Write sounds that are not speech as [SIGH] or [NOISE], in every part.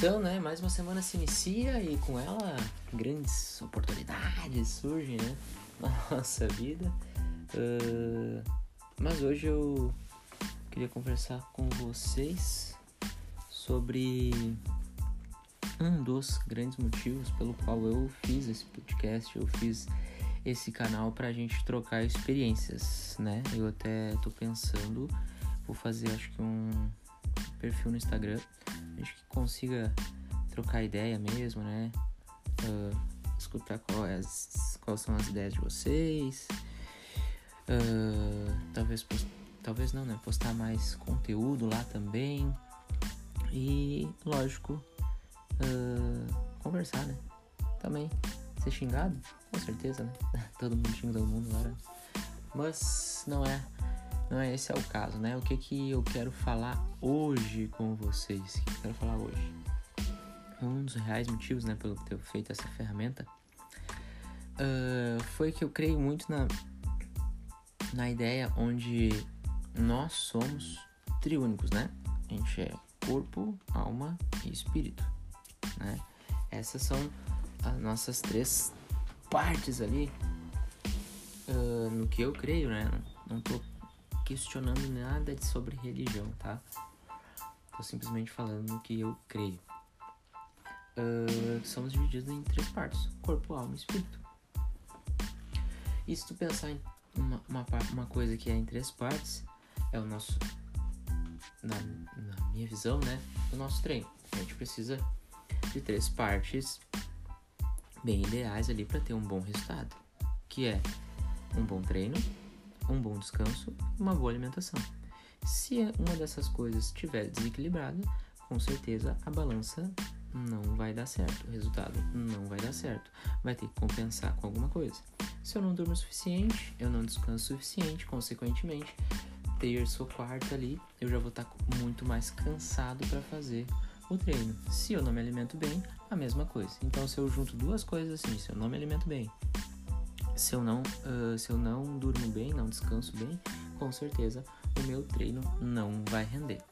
Então, né, mais uma semana se inicia e com ela grandes oportunidades surgem, né, [LAUGHS] na nossa vida. Uh, mas hoje eu queria conversar com vocês sobre um dos grandes motivos pelo qual eu fiz esse podcast, eu fiz esse canal pra gente trocar experiências, né? Eu até tô pensando, vou fazer acho que um perfil no Instagram gente que consiga trocar ideia mesmo, né? Uh, escutar quais, é quais são as ideias de vocês. Uh, talvez, talvez não, né? Postar mais conteúdo lá também. E, lógico, uh, conversar, né? Também. Ser xingado? Com certeza, né? [LAUGHS] todo mundo xinga todo mundo agora. Mas não é não é esse é o caso, né? O que que eu quero falar hoje com vocês? O que eu quero falar hoje? Um dos reais motivos, né, pelo ter feito essa ferramenta uh, foi que eu creio muito na na ideia onde nós somos triúnicos, né? A gente é corpo, alma e espírito, né? Essas são as nossas três partes ali uh, no que eu creio, né? Não tô questionando nada sobre religião, tá? Tô simplesmente falando no que eu creio. Uh, somos divididos em três partes: corpo, alma e espírito. E se tu pensar em uma, uma, uma coisa que é em três partes, é o nosso. Na, na minha visão, né? O nosso treino. A gente precisa de três partes bem ideais ali para ter um bom resultado, que é um bom treino, um bom descanso e uma boa alimentação. Se uma dessas coisas estiver desequilibrada, com certeza a balança não vai dar certo, o resultado não vai dar certo, vai ter que compensar com alguma coisa. Se eu não durmo o suficiente, eu não descanso o suficiente, consequentemente, terça ou quarta ali, eu já vou estar muito mais cansado para fazer o treino. Se eu não me alimento bem, a mesma coisa. Então, se eu junto duas coisas assim, se eu não me alimento bem se eu não uh, se eu não durmo bem, não descanso bem, com certeza o meu treino não vai render.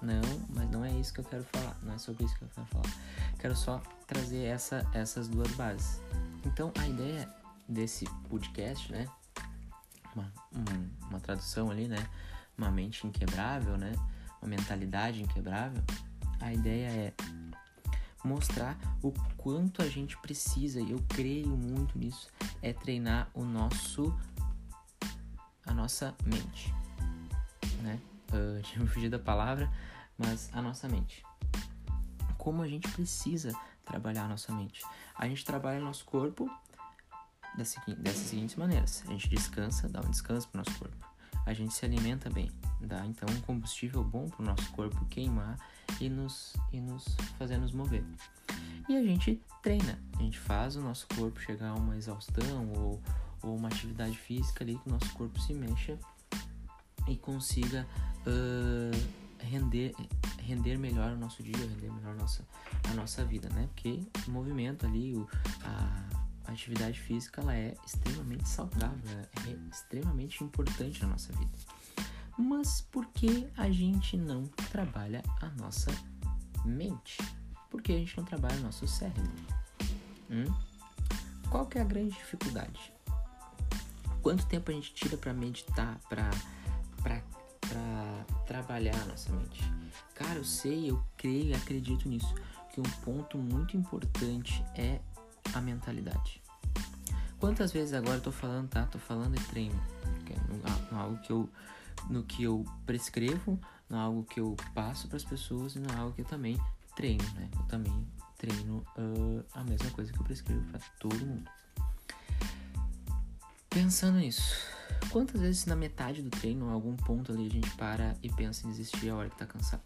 Não, mas não é isso que eu quero falar, não é sobre isso que eu quero falar. Quero só trazer essa, essas duas bases. Então a ideia desse podcast, né? Uma, um, uma tradução ali, né? Uma mente inquebrável, né? Uma mentalidade inquebrável. A ideia é mostrar o quanto a gente precisa, e eu creio muito nisso, é treinar o nosso a nossa mente, né? Uh, [LAUGHS] tinha me fugido da palavra, mas a nossa mente. Como a gente precisa trabalhar a nossa mente? A gente trabalha o nosso corpo dessas seguintes maneiras: a gente descansa, dá um descanso para o nosso corpo. A gente se alimenta bem, dá então um combustível bom para o nosso corpo queimar e nos, e nos fazer nos mover. E a gente treina, a gente faz o nosso corpo chegar a uma exaustão ou, ou uma atividade física ali que o nosso corpo se mexa e consiga uh, render, render melhor o nosso dia, render melhor a nossa, a nossa vida, né? Porque o movimento ali, o, a, a atividade física, ela é extremamente saudável, é extremamente importante na nossa vida. Mas por que a gente não trabalha a nossa mente? Por que a gente não trabalha o nosso cérebro? Hum? Qual que é a grande dificuldade? Quanto tempo a gente tira para meditar, para trabalhar a nossa mente? Cara, eu sei, eu creio e acredito nisso, que um ponto muito importante é a mentalidade. Quantas vezes agora eu tô falando, tá? Tô falando de treino, que é algo que eu no que eu prescrevo, não é algo que eu passo para as pessoas e não é algo que eu também treino, né? Eu também treino uh, a mesma coisa que eu prescrevo para todo mundo. Pensando nisso, quantas vezes na metade do treino, em algum ponto ali, a gente para e pensa em desistir a hora que tá cansado?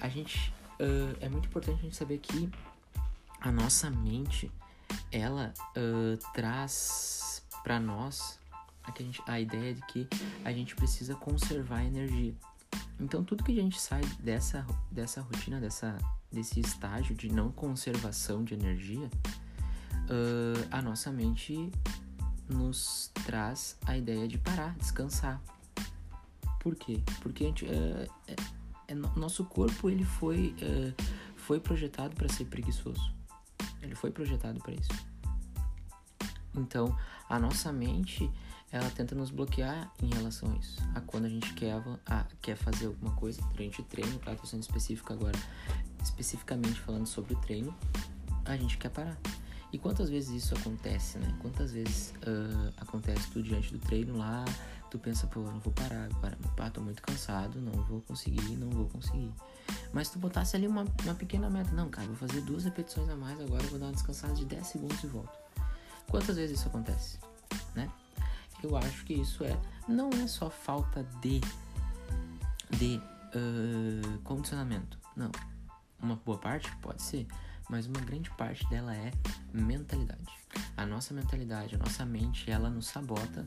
A gente. Uh, é muito importante a gente saber que a nossa mente ela uh, traz para nós a, gente, a ideia de que a gente precisa conservar energia. Então tudo que a gente sai dessa, dessa rotina, dessa, desse estágio de não conservação de energia, uh, a nossa mente nos traz a ideia de parar, descansar. Por quê? Porque a gente, uh, é, é, nosso corpo ele foi, uh, foi projetado para ser preguiçoso. Ele foi projetado para isso. Então, a nossa mente ela tenta nos bloquear em relação a isso. A quando a gente quer, a, quer fazer alguma coisa durante o treino, claro, tô sendo específico agora, especificamente falando sobre o treino, a gente quer parar. E quantas vezes isso acontece, né? Quantas vezes uh, acontece tu diante do treino lá, tu pensa, pô, não vou parar agora, pá, tô muito cansado, não vou conseguir, não vou conseguir. Mas tu botasse ali uma, uma pequena meta, não, cara, vou fazer duas repetições a mais agora, vou dar uma descansada de 10 segundos e volto. Quantas vezes isso acontece, né? Eu acho que isso é, não é só falta de, de uh, condicionamento, não. Uma boa parte pode ser, mas uma grande parte dela é mentalidade. A nossa mentalidade, a nossa mente, ela nos sabota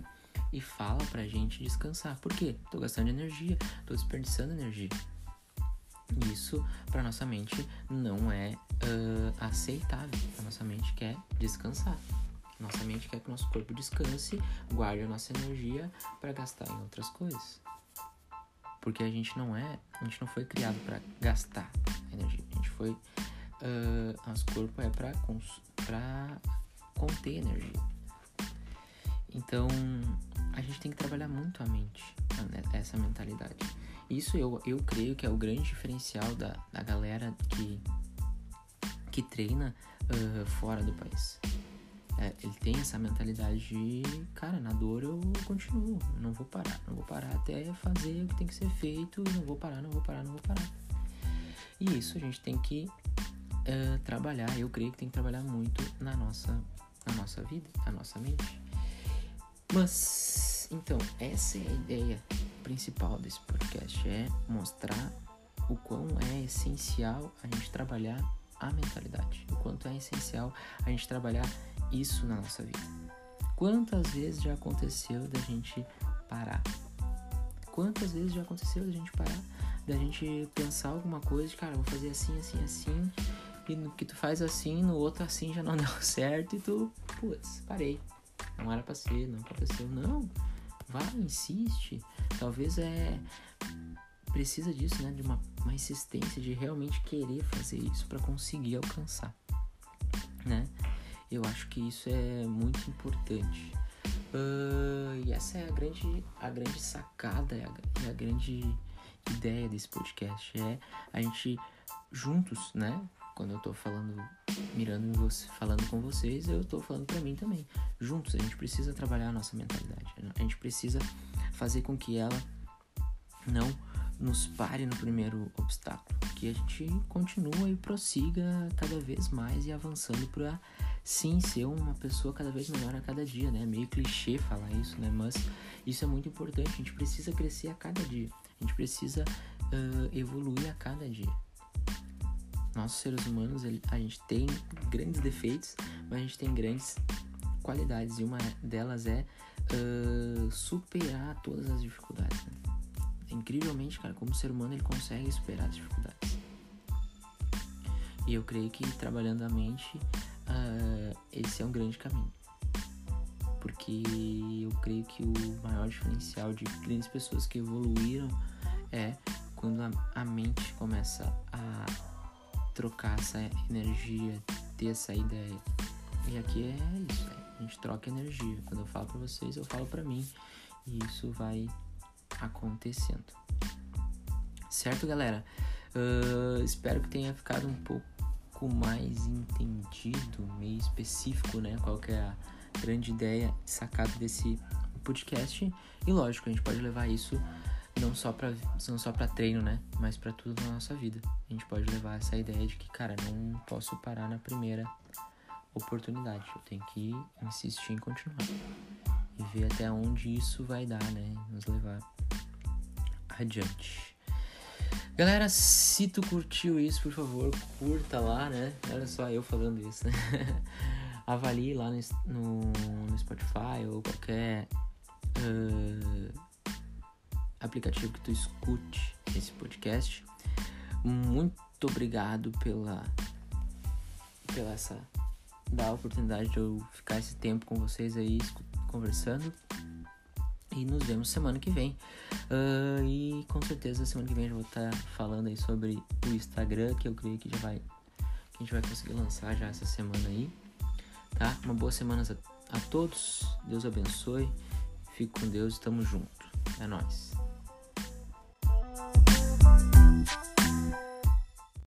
e fala pra gente descansar. Por quê? Tô gastando energia, tô desperdiçando energia. Isso para nossa mente não é uh, aceitável. A nossa mente quer descansar. Nossa mente quer que nosso corpo descanse, guarde a nossa energia para gastar em outras coisas. Porque a gente não é, a gente não foi criado para gastar energia. A gente foi uh, nosso corpo é para conter energia. Então, a gente tem que trabalhar muito a mente, né, essa mentalidade. Isso eu, eu creio que é o grande diferencial da, da galera que, que treina uh, fora do país. É, ele tem essa mentalidade de, cara, na dor eu continuo, não vou parar, não vou parar até fazer o que tem que ser feito, não vou parar, não vou parar, não vou parar. E isso a gente tem que uh, trabalhar, eu creio que tem que trabalhar muito na nossa, na nossa vida, na nossa mente. Mas, então, essa é a ideia principal desse podcast, é mostrar o quão é essencial a gente trabalhar a mentalidade, o quanto é essencial a gente trabalhar isso na nossa vida. Quantas vezes já aconteceu da gente parar? Quantas vezes já aconteceu da gente parar? Da gente pensar alguma coisa de, cara, vou fazer assim, assim, assim, e no que tu faz assim, no outro assim já não [LAUGHS] deu certo, e tu, putz, parei. Não era pra ser, não aconteceu. Não, vai, insiste. Talvez é. Precisa disso, né? De uma, uma insistência, de realmente querer fazer isso para conseguir alcançar, né? Eu acho que isso é muito importante. Uh, e essa é a grande, a grande sacada e a, a, grande ideia desse podcast. É a gente juntos, né? Quando eu tô falando, mirando você, falando com vocês, eu tô falando para mim também. Juntos, a gente precisa trabalhar a nossa mentalidade. A gente precisa fazer com que ela não nos pare no primeiro obstáculo. Que a gente continue e prossiga cada vez mais e avançando para sim ser uma pessoa cada vez melhor a cada dia, né? Meio clichê falar isso, né? Mas isso é muito importante. A gente precisa crescer a cada dia. A gente precisa uh, evoluir a cada dia. Nós seres humanos, a gente tem grandes defeitos, mas a gente tem grandes qualidades e uma delas é uh, superar todas as dificuldades. Né? Incrivelmente, cara, como ser humano ele consegue superar as dificuldades. E eu creio que trabalhando a mente uh, esse é um grande caminho. Porque eu creio que o maior diferencial de grandes pessoas que evoluíram é quando a, a mente começa a trocar essa energia, ter essa ideia. E aqui é isso, é, a gente troca energia. Quando eu falo para vocês, eu falo para mim. E isso vai acontecendo. Certo, galera? Uh, espero que tenha ficado um pouco mais entendido, meio específico, né? Qual que é a grande ideia sacada desse podcast. E lógico, a gente pode levar isso não só para não só para treino, né, mas para tudo na nossa vida. A gente pode levar essa ideia de que, cara, não posso parar na primeira oportunidade. Eu tenho que insistir em continuar e ver até onde isso vai dar, né, nos levar adiante. Galera, se tu curtiu isso, por favor, curta lá, né? Olha só eu falando isso, né? [LAUGHS] Avalie lá no, no, no Spotify ou qualquer uh, aplicativo que tu escute esse podcast. Muito, obrigado pela pela essa da oportunidade de eu ficar esse tempo com vocês aí conversando. E nos vemos semana que vem. Uh, e com certeza semana que vem eu vou estar falando aí sobre o Instagram que eu creio que já vai que a gente vai conseguir lançar já essa semana aí tá? Uma boa semana a, a todos. Deus abençoe. Fique com Deus estamos juntos é nóis